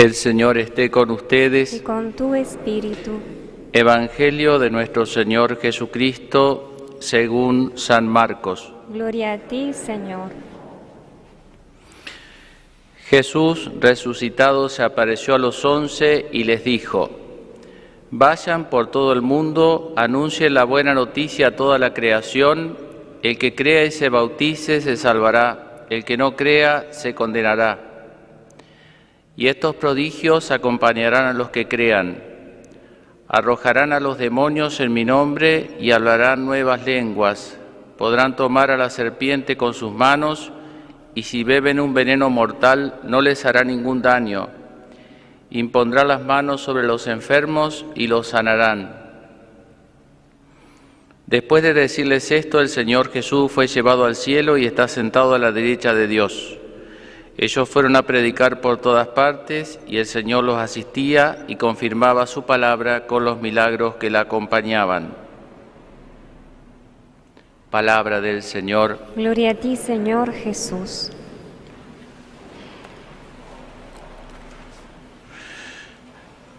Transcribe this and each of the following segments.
El Señor esté con y ustedes. con tu espíritu. Evangelio de nuestro Señor Jesucristo según San Marcos. Gloria a ti, Señor. Jesús resucitado se apareció a los once y les dijo, Vayan por todo el mundo, anuncien la buena noticia a toda la creación, el que crea y se bautice se salvará, el que no crea se condenará. Y estos prodigios acompañarán a los que crean. Arrojarán a los demonios en mi nombre y hablarán nuevas lenguas. Podrán tomar a la serpiente con sus manos y si beben un veneno mortal no les hará ningún daño. Impondrá las manos sobre los enfermos y los sanarán. Después de decirles esto, el Señor Jesús fue llevado al cielo y está sentado a la derecha de Dios. Ellos fueron a predicar por todas partes y el Señor los asistía y confirmaba su palabra con los milagros que la acompañaban. Palabra del Señor. Gloria a ti, Señor Jesús.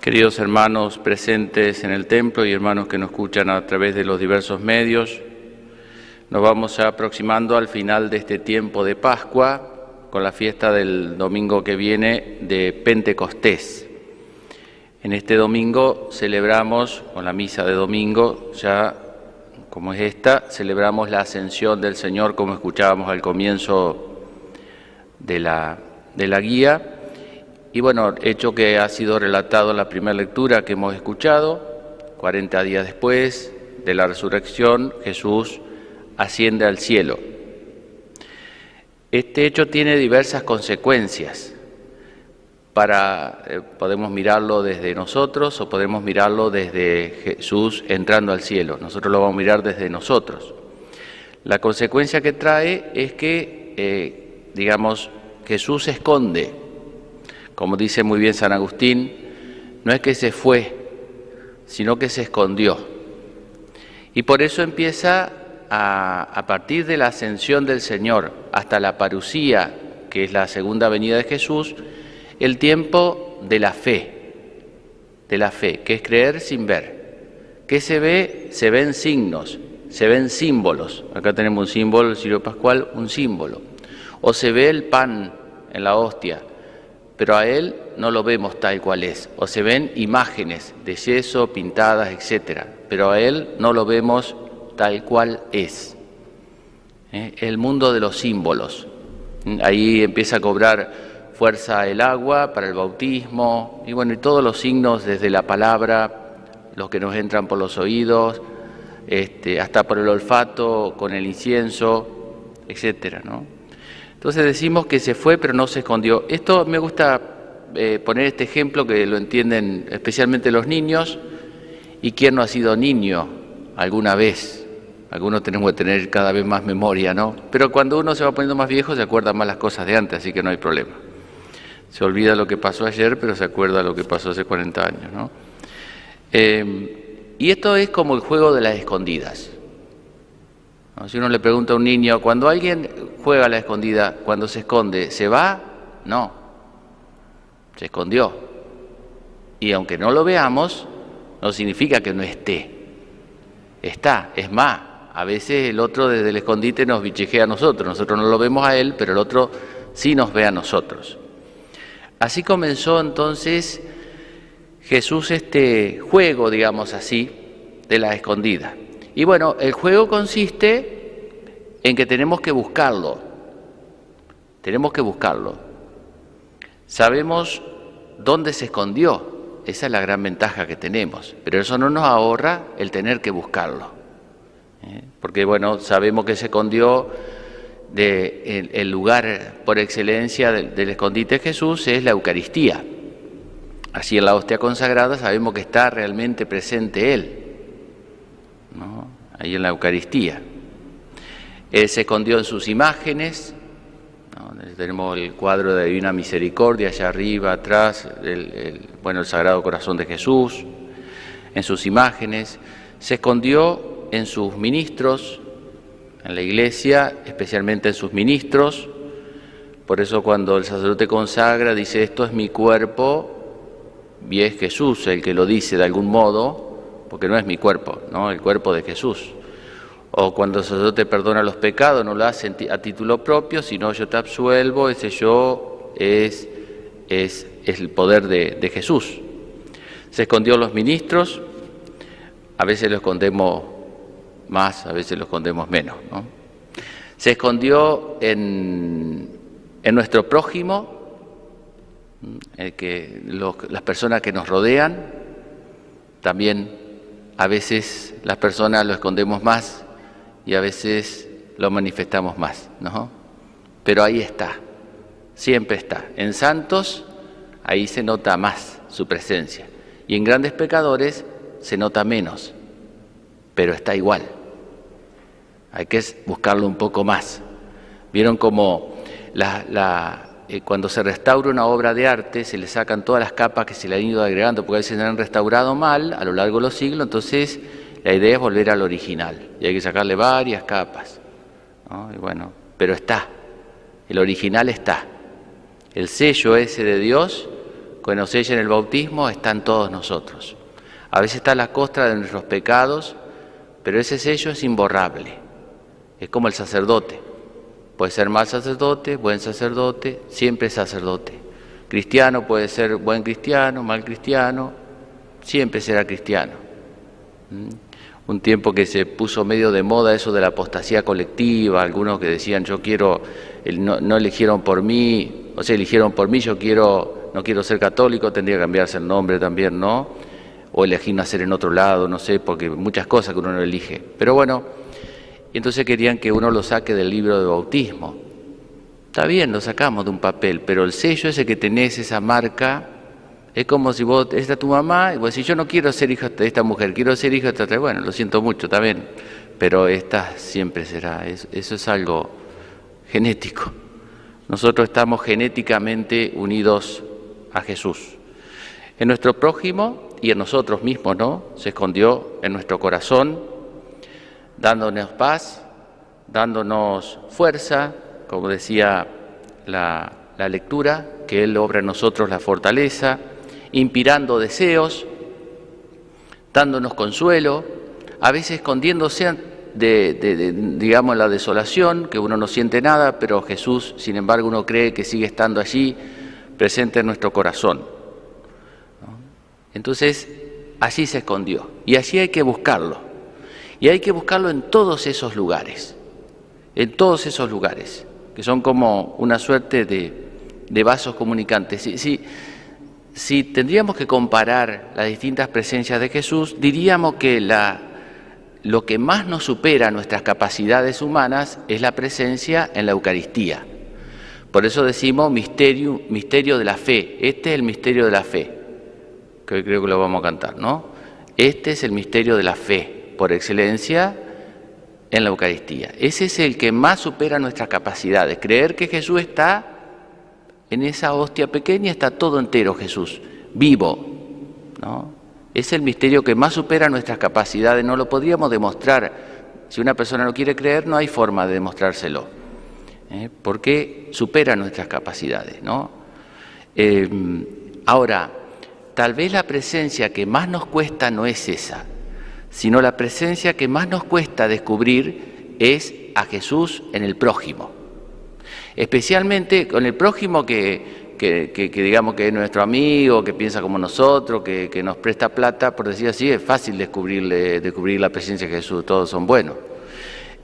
Queridos hermanos presentes en el templo y hermanos que nos escuchan a través de los diversos medios, nos vamos aproximando al final de este tiempo de Pascua con la fiesta del domingo que viene de Pentecostés. En este domingo celebramos, con la misa de domingo, ya como es esta, celebramos la ascensión del Señor, como escuchábamos al comienzo de la, de la guía. Y bueno, hecho que ha sido relatado en la primera lectura que hemos escuchado, 40 días después de la resurrección, Jesús asciende al cielo. Este hecho tiene diversas consecuencias. Para, eh, podemos mirarlo desde nosotros o podemos mirarlo desde Jesús entrando al cielo. Nosotros lo vamos a mirar desde nosotros. La consecuencia que trae es que, eh, digamos, Jesús se esconde. Como dice muy bien San Agustín, no es que se fue, sino que se escondió. Y por eso empieza a, partir de la ascensión del Señor hasta la parucía, que es la segunda venida de Jesús, el tiempo de la fe, de la fe, que es creer sin ver. ¿Qué se ve? Se ven signos, se ven símbolos. Acá tenemos un símbolo, el Sirio Pascual, un símbolo. O se ve el pan en la hostia, pero a él no lo vemos tal cual es. O se ven imágenes de yeso, pintadas, etcétera, pero a él no lo vemos tal cual es. ¿Eh? El mundo de los símbolos. Ahí empieza a cobrar fuerza el agua para el bautismo y bueno, y todos los signos desde la palabra, los que nos entran por los oídos, este, hasta por el olfato, con el incienso, etcétera, ¿no? Entonces decimos que se fue pero no se escondió. Esto me gusta eh, poner este ejemplo que lo entienden especialmente los niños y quién no ha sido niño alguna vez. Algunos tenemos que tener cada vez más memoria, ¿no? Pero cuando uno se va poniendo más viejo se acuerda más las cosas de antes, así que no hay problema. Se olvida lo que pasó ayer, pero se acuerda lo que pasó hace 40 años, ¿no? Eh, y esto es como el juego de las escondidas. Si uno le pregunta a un niño, cuando alguien juega a la escondida, cuando se esconde, ¿se va? No, se escondió. Y aunque no lo veamos, no significa que no esté. Está, es más, a veces el otro desde el escondite nos bichejea a nosotros, nosotros no lo vemos a él, pero el otro sí nos ve a nosotros. Así comenzó entonces Jesús este juego, digamos así, de la escondida. Y bueno, el juego consiste en que tenemos que buscarlo, tenemos que buscarlo. Sabemos dónde se escondió, esa es la gran ventaja que tenemos, pero eso no nos ahorra el tener que buscarlo. ¿Eh? Porque bueno, sabemos que se escondió el, lugar por excelencia del, escondite de Jesús es la Eucaristía. Así en la hostia consagrada sabemos que está realmente presente Él, ¿no? ahí en la Eucaristía. Él se escondió en sus imágenes, tenemos el cuadro de Divina Misericordia allá arriba, atrás, bueno, el Sagrado Corazón de Jesús, en sus imágenes, se escondió en sus ministros, en la iglesia, especialmente en sus ministros, Por eso cuando el sacerdote consagra, dice, esto es mi cuerpo, y es Jesús el que lo dice de algún modo, porque no es mi cuerpo, ¿no? el cuerpo de Jesús. O cuando el sacerdote perdona los pecados, no lo hace a título propio, sino yo te absuelvo, ese yo es, es, el poder de, de Jesús. Se escondió los ministros, a veces lo escondemos más, a veces lo escondemos menos. ¿no? Se escondió en, en nuestro prójimo, el que las personas que nos rodean, también a veces las personas lo escondemos más y a veces lo manifestamos más, ¿no? Pero ahí está, siempre está. En santos, ahí se nota más su presencia. Y en grandes pecadores se nota menos, pero está igual. Hay que buscarlo un poco más. Vieron como la, eh, cuando se restaura una obra de arte se le sacan todas las capas que se le han ido agregando, porque a veces se han restaurado mal a lo largo de los siglos, entonces la idea es volver al original y hay que sacarle varias capas. Y bueno, pero está, el original está. El sello ese de Dios, cuando sella en el bautismo, está en todos nosotros. A veces está la costra de nuestros pecados, pero ese sello es imborrable. Es como el sacerdote. Puede ser mal sacerdote, buen sacerdote, siempre sacerdote. Cristiano puede ser buen cristiano, mal cristiano, siempre será cristiano. ¿Mm? Un tiempo que se puso medio de moda eso de la apostasía colectiva, algunos que decían yo quiero, no, eligieron por mí, o sea, eligieron por mí, yo quiero, no quiero ser católico, tendría que cambiarse el nombre también, ¿no? O elegir nacer en otro lado, no sé, porque muchas cosas que uno no elige. Pero bueno, y entonces querían que uno lo saque del libro de bautismo. Está bien, lo sacamos de un papel, pero el sello ese que tenés, esa marca, es como si vos, esta tu mamá, y vos decís, yo no quiero ser hijo de esta mujer, quiero ser hijo de esta otra. Bueno, lo siento mucho también, pero esta siempre será. Eso es algo genético. Nosotros estamos genéticamente unidos a Jesús. En nuestro prójimo y en nosotros mismos, ¿no? Se escondió en nuestro corazón dándonos paz, dándonos fuerza, como decía la, lectura, que Él obra en nosotros la fortaleza, inspirando deseos, dándonos consuelo, a veces escondiéndose de, digamos, la desolación, que uno no siente nada, pero Jesús, sin embargo, uno cree que sigue estando allí, presente en nuestro corazón. Entonces, allí se escondió, y allí hay que buscarlo. Y hay que buscarlo en todos esos lugares, en todos esos lugares, que son como una suerte de, vasos comunicantes. Si, tendríamos que comparar las distintas presencias de Jesús, diríamos que lo que más nos supera nuestras capacidades humanas es la presencia en la Eucaristía. Por eso decimos misterio, misterio de la fe. Este es el misterio de la fe, que hoy creo que lo vamos a cantar, ¿no? Este es el misterio de la fe por excelencia en la Eucaristía. Ese es el que más supera nuestras capacidades. Creer que Jesús está en esa hostia pequeña, está todo entero Jesús, vivo. Es el misterio que más supera nuestras capacidades. No lo podríamos demostrar. Si una persona no quiere creer, no hay forma de demostrárselo. ¿eh? Porque supera nuestras capacidades. Eh, ahora, tal vez la presencia que más nos cuesta no es esa sino la presencia que más nos cuesta descubrir es a Jesús en el prójimo. Especialmente con el prójimo que, digamos que es nuestro amigo, que piensa como nosotros, que, nos presta plata, por decir así, es fácil descubrirle, descubrir la presencia de Jesús, todos son buenos.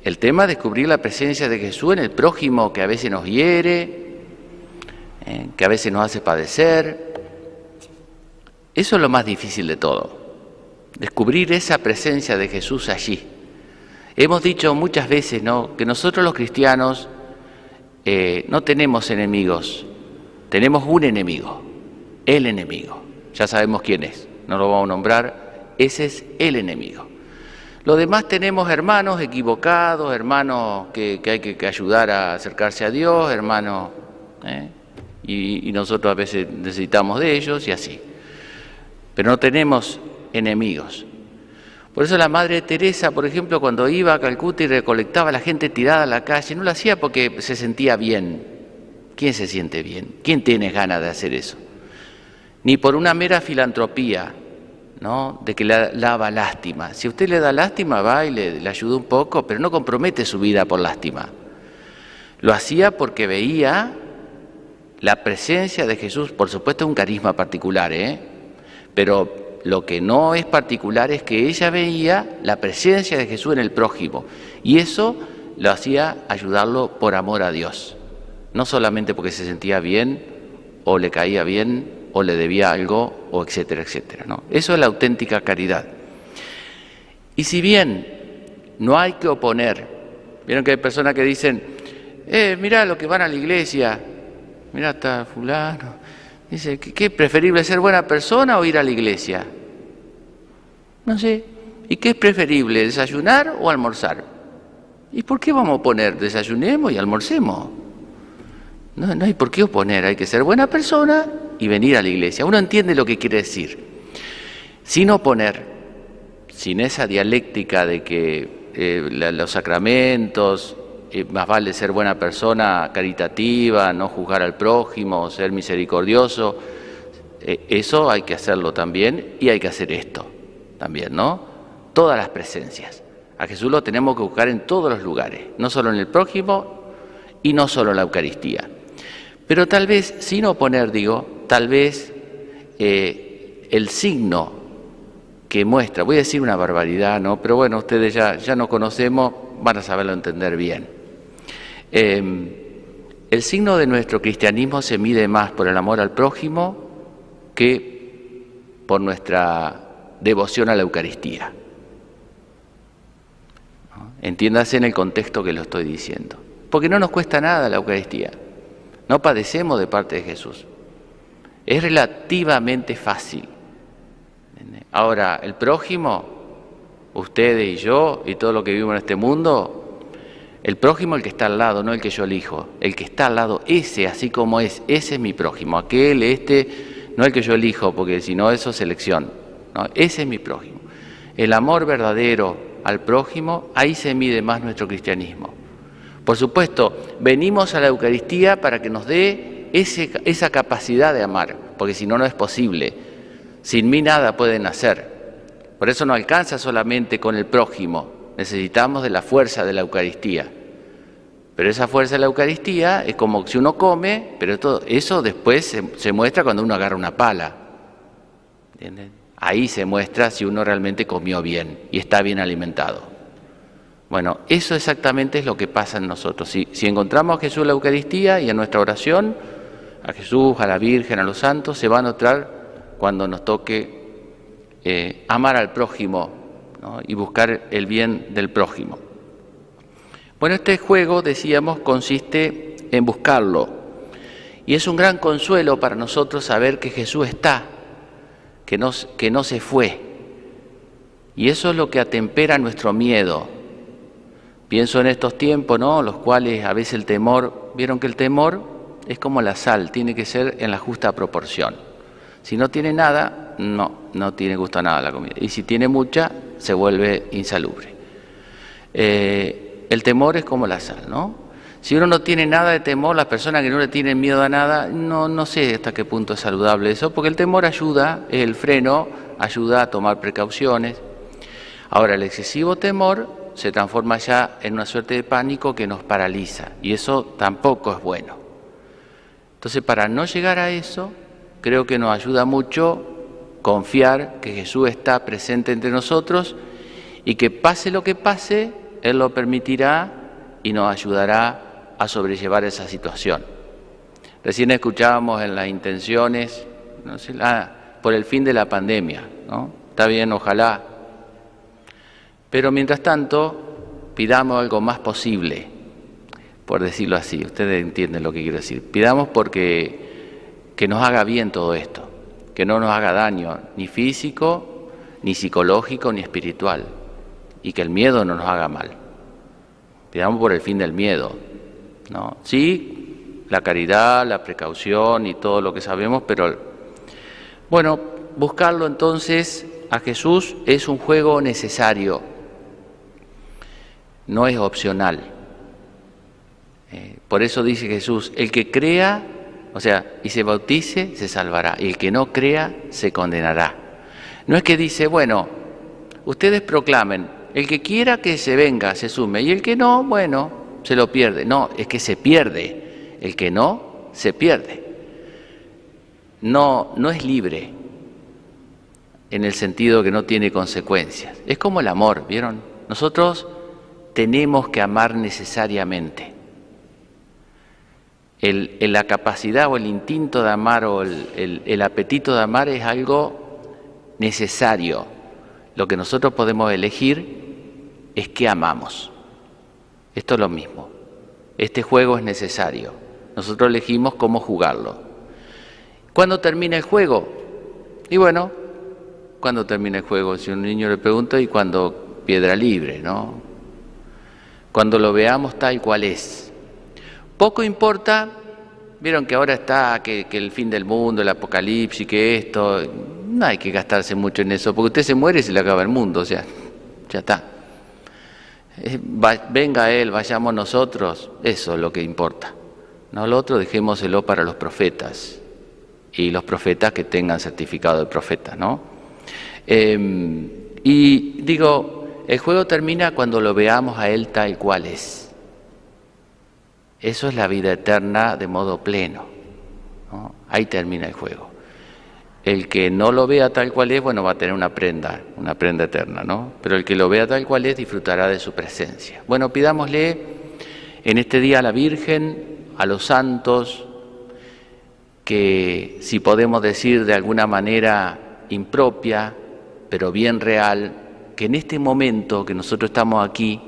El tema es descubrir la presencia de Jesús en el prójimo que a veces nos hiere, eh, que a veces nos hace padecer. Eso es lo más difícil de todo descubrir esa presencia de Jesús allí. Hemos dicho muchas veces que nosotros los cristianos eh, no tenemos enemigos, tenemos un enemigo, el enemigo. Ya sabemos quién es, no lo vamos a nombrar, ese es el enemigo. Los demás tenemos hermanos equivocados, hermanos que, hay que, ayudar a acercarse a Dios, hermanos, ¿eh? y, y nosotros a veces necesitamos de ellos y así. Pero no tenemos enemigos. Por eso la Madre Teresa, por ejemplo, cuando iba a Calcuta y recolectaba a la gente tirada a la calle, no lo hacía porque se sentía bien, ¿Quién se siente bien? ¿Quién tiene ganas de hacer eso? Ni por una mera filantropía, ¿no? De que le daba lástima. Si usted le da lástima, va y le, le ayuda un poco, pero no compromete su vida por lástima. Lo hacía porque veía la presencia de Jesús, por supuesto, es un carisma particular, ¿eh? Pero lo que no es particular es que ella veía la presencia de Jesús en el prójimo. Y eso lo hacía ayudarlo por amor a Dios. No solamente porque se sentía bien, o le caía bien, o le debía algo, o etcétera, etcétera. ¿no? Eso es la auténtica caridad. Y si bien no hay que oponer, vieron que hay personas que dicen, eh, mirá lo que van a la iglesia, mirá está fulano, dice, ¿qué es preferible ser buena persona o ir a la iglesia? No sé, ¿y qué es preferible, desayunar o almorzar? ¿Y por qué vamos a poner desayunemos y almorcemos? No, no hay por qué oponer, hay que ser buena persona y venir a la iglesia. Uno entiende lo que quiere decir. Sin oponer, sin esa dialéctica de que eh, los sacramentos, eh, más vale ser buena persona, caritativa, no juzgar al prójimo, ser misericordioso, eh, eso hay que hacerlo también y hay que hacer esto también, ¿no? Todas las presencias. A Jesús lo tenemos que buscar en todos los lugares, no solo en el prójimo y no solo en la Eucaristía. Pero tal vez, sin oponer, digo, tal vez eh, el signo que muestra, voy a decir una barbaridad, ¿no? Pero bueno, ustedes ya, ya nos conocemos, van a saberlo entender bien. Em, el signo de nuestro cristianismo se mide más por el amor al prójimo que por nuestra devoción a la Eucaristía. Entiéndase en el contexto que lo estoy diciendo. Porque no nos cuesta nada la Eucaristía. No padecemos de parte de Jesús. Es relativamente fácil. Ahora, el prójimo, ustedes y yo y todo lo que vivimos en este mundo, el prójimo el que está al lado, no el que yo elijo. El que está al lado, ese, así como es, ese es mi prójimo. Aquel, este, no el que yo elijo, porque si no, eso es selección. No, ese es mi prójimo. El amor verdadero al prójimo, ahí se mide más nuestro cristianismo. Por supuesto, venimos a la Eucaristía para que nos dé esa capacidad de amar, porque si no, no es posible. Sin mí nada pueden hacer. Por eso no alcanza solamente con el prójimo, necesitamos de la fuerza de la Eucaristía. Pero esa fuerza de la Eucaristía es como si uno come, pero todo, eso después se, muestra cuando uno agarra una pala. Ahí se muestra si uno realmente comió bien y está bien alimentado. Bueno, eso exactamente es lo que pasa en nosotros. Si, encontramos a Jesús en la Eucaristía y en nuestra oración, a Jesús, a la Virgen, a los santos, se va a notar cuando nos toque eh, amar al prójimo y buscar el bien del prójimo. Bueno, este juego, decíamos, consiste en buscarlo. Y es un gran consuelo para nosotros saber que Jesús está, que que no se fue. Y eso es lo que atempera nuestro miedo, Pienso en estos tiempos, ¿no? Los cuales a veces el temor, vieron que el temor es como la sal, tiene que ser en la justa proporción. Si no tiene nada, no, no tiene gusto a nada la comida. Y si tiene mucha, se vuelve insalubre. Eh, el temor es como la sal, ¿no? Si uno no tiene nada de temor, las personas que no le tienen miedo a nada, no, no sé hasta qué punto es saludable eso, porque el temor ayuda, es el freno, ayuda a tomar precauciones. Ahora, el excesivo temor se transforma ya en una suerte de pánico que nos paraliza y eso tampoco es bueno. Entonces, para no llegar a eso, creo que nos ayuda mucho confiar que Jesús está presente entre nosotros y que pase lo que pase, Él lo permitirá y nos ayudará a sobrellevar esa situación. Recién escuchábamos en las intenciones no sé, por el fin de la pandemia, ¿no? Está bien, ojalá pero mientras tanto, pidamos algo más posible, por decirlo así. Ustedes entienden lo que quiero decir. Pidamos porque que nos haga bien todo esto, que no nos haga daño, ni físico, ni psicológico, ni espiritual, y que el miedo no nos haga mal. Pidamos por el fin del miedo. ¿no? Sí, la caridad, la precaución y todo lo que sabemos, pero bueno, buscarlo entonces a Jesús es un juego necesario no es opcional. Eh, por eso dice Jesús, el que crea, o sea, y se bautice, se salvará, y el que no crea, se condenará. No es que dice, bueno, ustedes proclamen, el que quiera que se venga, se sume, y el que no, bueno, se lo pierde. No, es que se pierde. El que no, se pierde. No, no es libre en el sentido que no tiene consecuencias. Es como el amor, ¿vieron? Nosotros tenemos que amar necesariamente. El, la capacidad o el instinto de amar o el, el apetito de amar es algo necesario. Lo que nosotros podemos elegir es que amamos. Esto es lo mismo. Este juego es necesario. Nosotros elegimos cómo jugarlo. ¿Cuándo termina el juego? Y bueno, ¿cuándo termina el juego? Si un niño le pregunta, y cuando piedra libre, ¿no? Cuando lo veamos tal cual es. Poco importa, vieron que ahora está que, el fin del mundo, el apocalipsis, que esto, no hay que gastarse mucho en eso, porque usted se muere y se le acaba el mundo, o sea, ya está. Eh, venga Él, vayamos nosotros, eso es lo que importa. No lo otro dejémoselo para los profetas y los profetas que tengan certificado de profeta, ¿no? Em, y digo, el juego termina cuando lo veamos a Él tal cual es. Eso es la vida eterna de modo pleno. Ahí termina el juego. El que no lo vea tal cual es, bueno, va a tener una prenda, una prenda eterna, ¿no? Pero el que lo vea tal cual es, disfrutará de su presencia. Bueno, pidámosle en este día a la Virgen, a los santos, que si podemos decir de alguna manera impropia, pero bien real, que en este momento que nosotros estamos aquí,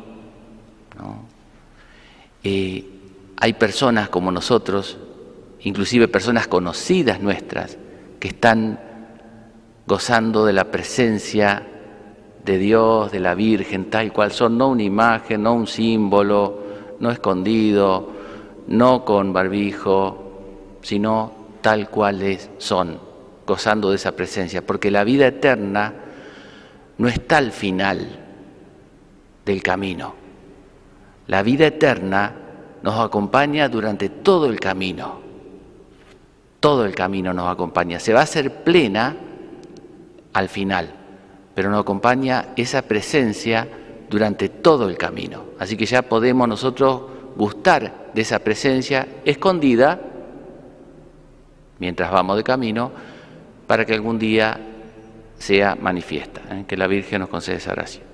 eh, hay personas como nosotros, inclusive personas conocidas nuestras, que están gozando de la presencia de Dios, de la Virgen, tal cual son, no una imagen, no un símbolo, no escondido, no con barbijo, sino tal cual son, gozando de esa presencia, porque la vida eterna no está al final del camino. La vida eterna nos acompaña durante todo el camino. Todo el camino nos acompaña. Se va a hacer plena al final, pero nos acompaña esa presencia durante todo el camino. Así que ya podemos nosotros gustar de esa presencia escondida mientras vamos de camino para que algún día sea manifiesta. ¿eh? Que la Virgen nos conceda esa gracia.